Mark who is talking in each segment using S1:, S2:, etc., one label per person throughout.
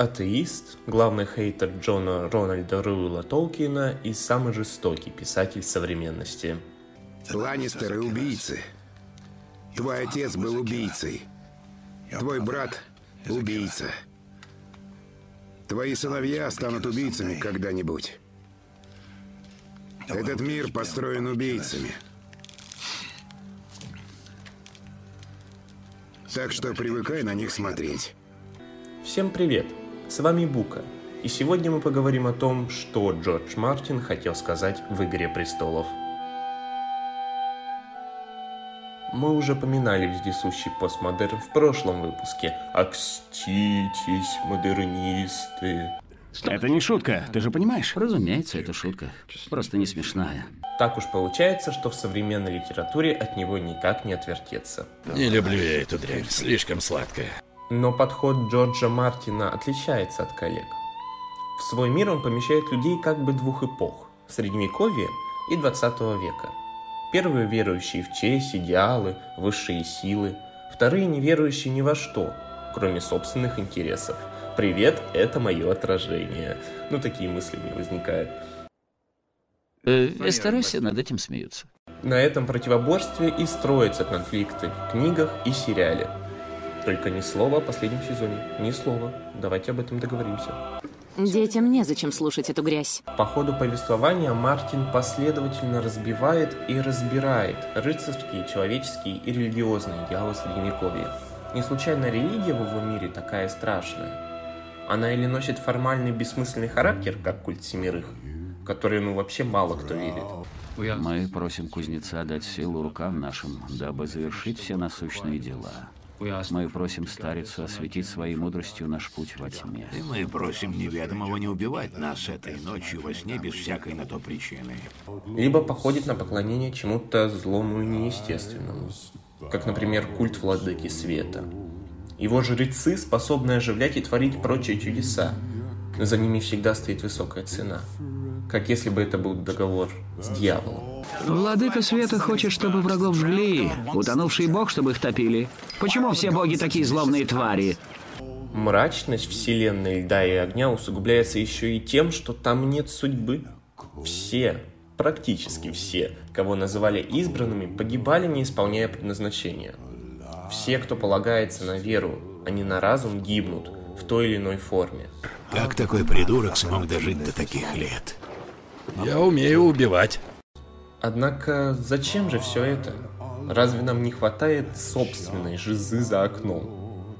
S1: атеист, главный хейтер Джона Рональда Руэлла Толкина и самый жестокий писатель современности.
S2: Ланнистеры убийцы. Твой отец был убийцей. Твой брат – убийца. Твои сыновья станут убийцами когда-нибудь. Этот мир построен убийцами. Так что привыкай на них смотреть.
S1: Всем привет! С вами Бука. И сегодня мы поговорим о том, что Джордж Мартин хотел сказать в «Игре престолов». Мы уже поминали вездесущий постмодерн в прошлом выпуске. Окститесь, модернисты.
S3: Это не шутка, ты же понимаешь?
S4: Разумеется, это шутка. Просто не смешная.
S1: Так уж получается, что в современной литературе от него никак не отвертеться.
S5: Не люблю я эту дрянь, слишком сладкая.
S1: Но подход Джорджа Мартина отличается от коллег. В свой мир он помещает людей как бы двух эпох – Средневековья и 20 века. Первые верующие в честь, идеалы, высшие силы, вторые не верующие ни во что, кроме собственных интересов. Привет, это мое отражение. Ну, такие мысли мне возникают.
S4: Э, Вестеросе над этим смеются.
S1: На этом противоборстве и строятся конфликты в книгах и сериале – только ни слова о последнем сезоне. Ни слова. Давайте об этом договоримся.
S6: Детям незачем слушать эту грязь.
S1: По ходу повествования Мартин последовательно разбивает и разбирает рыцарские, человеческие и религиозные идеалы Средневековья. Не случайно религия в его мире такая страшная. Она или носит формальный бессмысленный характер, как культ семерых, в который ну вообще мало кто верит.
S4: Мы просим кузнеца дать силу рукам нашим, дабы завершить все насущные дела. Мы просим старицу осветить своей мудростью наш путь во тьме.
S7: И мы просим неведомого не убивать нас этой ночью во сне без всякой на то причины.
S1: Либо походит на поклонение чему-то злому и неестественному, как, например, культ владыки света. Его жрецы способны оживлять и творить прочие чудеса, но за ними всегда стоит высокая цена, как если бы это был договор с дьяволом.
S3: Владыка Света хочет, чтобы врагов жгли, утонувший бог, чтобы их топили. Почему все боги такие злобные твари?
S1: Мрачность вселенной льда и огня усугубляется еще и тем, что там нет судьбы. Все, практически все, кого называли избранными, погибали, не исполняя предназначения. Все, кто полагается на веру, а не на разум, гибнут в той или иной форме.
S7: Как такой придурок смог дожить до таких лет?
S5: Я умею убивать.
S1: Однако зачем же все это? Разве нам не хватает собственной жизы за окном?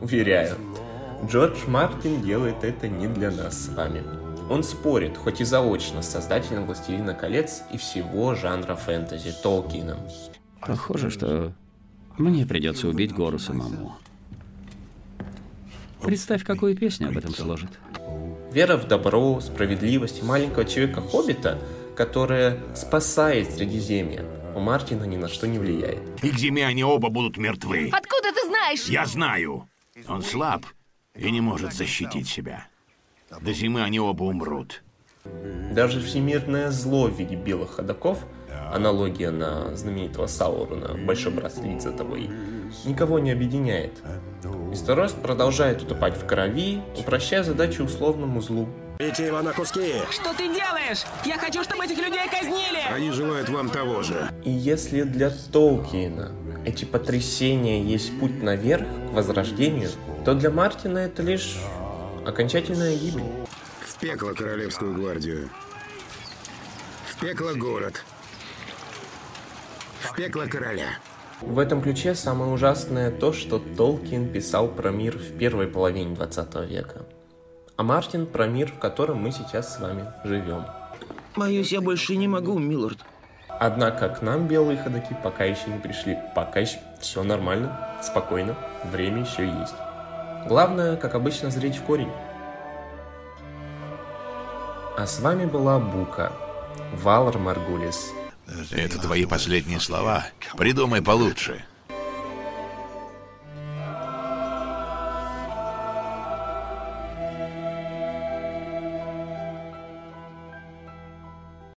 S1: Уверяю, Джордж Мартин делает это не для нас с вами. Он спорит, хоть и заочно, с создателем «Властелина колец» и всего жанра фэнтези Толкином.
S4: Похоже, что мне придется убить гору самому. Представь, какую песню об этом сложит.
S1: Вера в добро, справедливость маленького человека-хоббита – которая спасает Средиземье, у Мартина ни на что не влияет.
S7: И к зиме они оба будут мертвы.
S6: Откуда ты знаешь?
S7: Я знаю. Он слаб и не может защитить себя. До зимы они оба умрут.
S1: Даже всемирное зло в виде белых ходоков, аналогия на знаменитого Саурона, большой брат следит за тобой, никого не объединяет. Исторост продолжает утопать в крови, упрощая задачу условному злу.
S8: Бейте его на куски!
S9: Что ты делаешь? Я хочу, чтобы этих людей казнили!
S2: Они желают вам того же.
S1: И если для Толкиена эти потрясения есть путь наверх, к возрождению, то для Мартина это лишь окончательная гибель.
S2: В пекло Королевскую гвардию. В пекло город. В пекло короля.
S1: В этом ключе самое ужасное то, что Толкин писал про мир в первой половине 20 века а Мартин про мир, в котором мы сейчас с вами живем.
S8: Боюсь, я больше не могу, Миллард.
S1: Однако к нам белые ходаки пока еще не пришли. Пока еще все нормально, спокойно, время еще есть. Главное, как обычно, зреть в корень. А с вами была Бука, Валар Маргулис.
S7: Это твои последние слова. Придумай получше.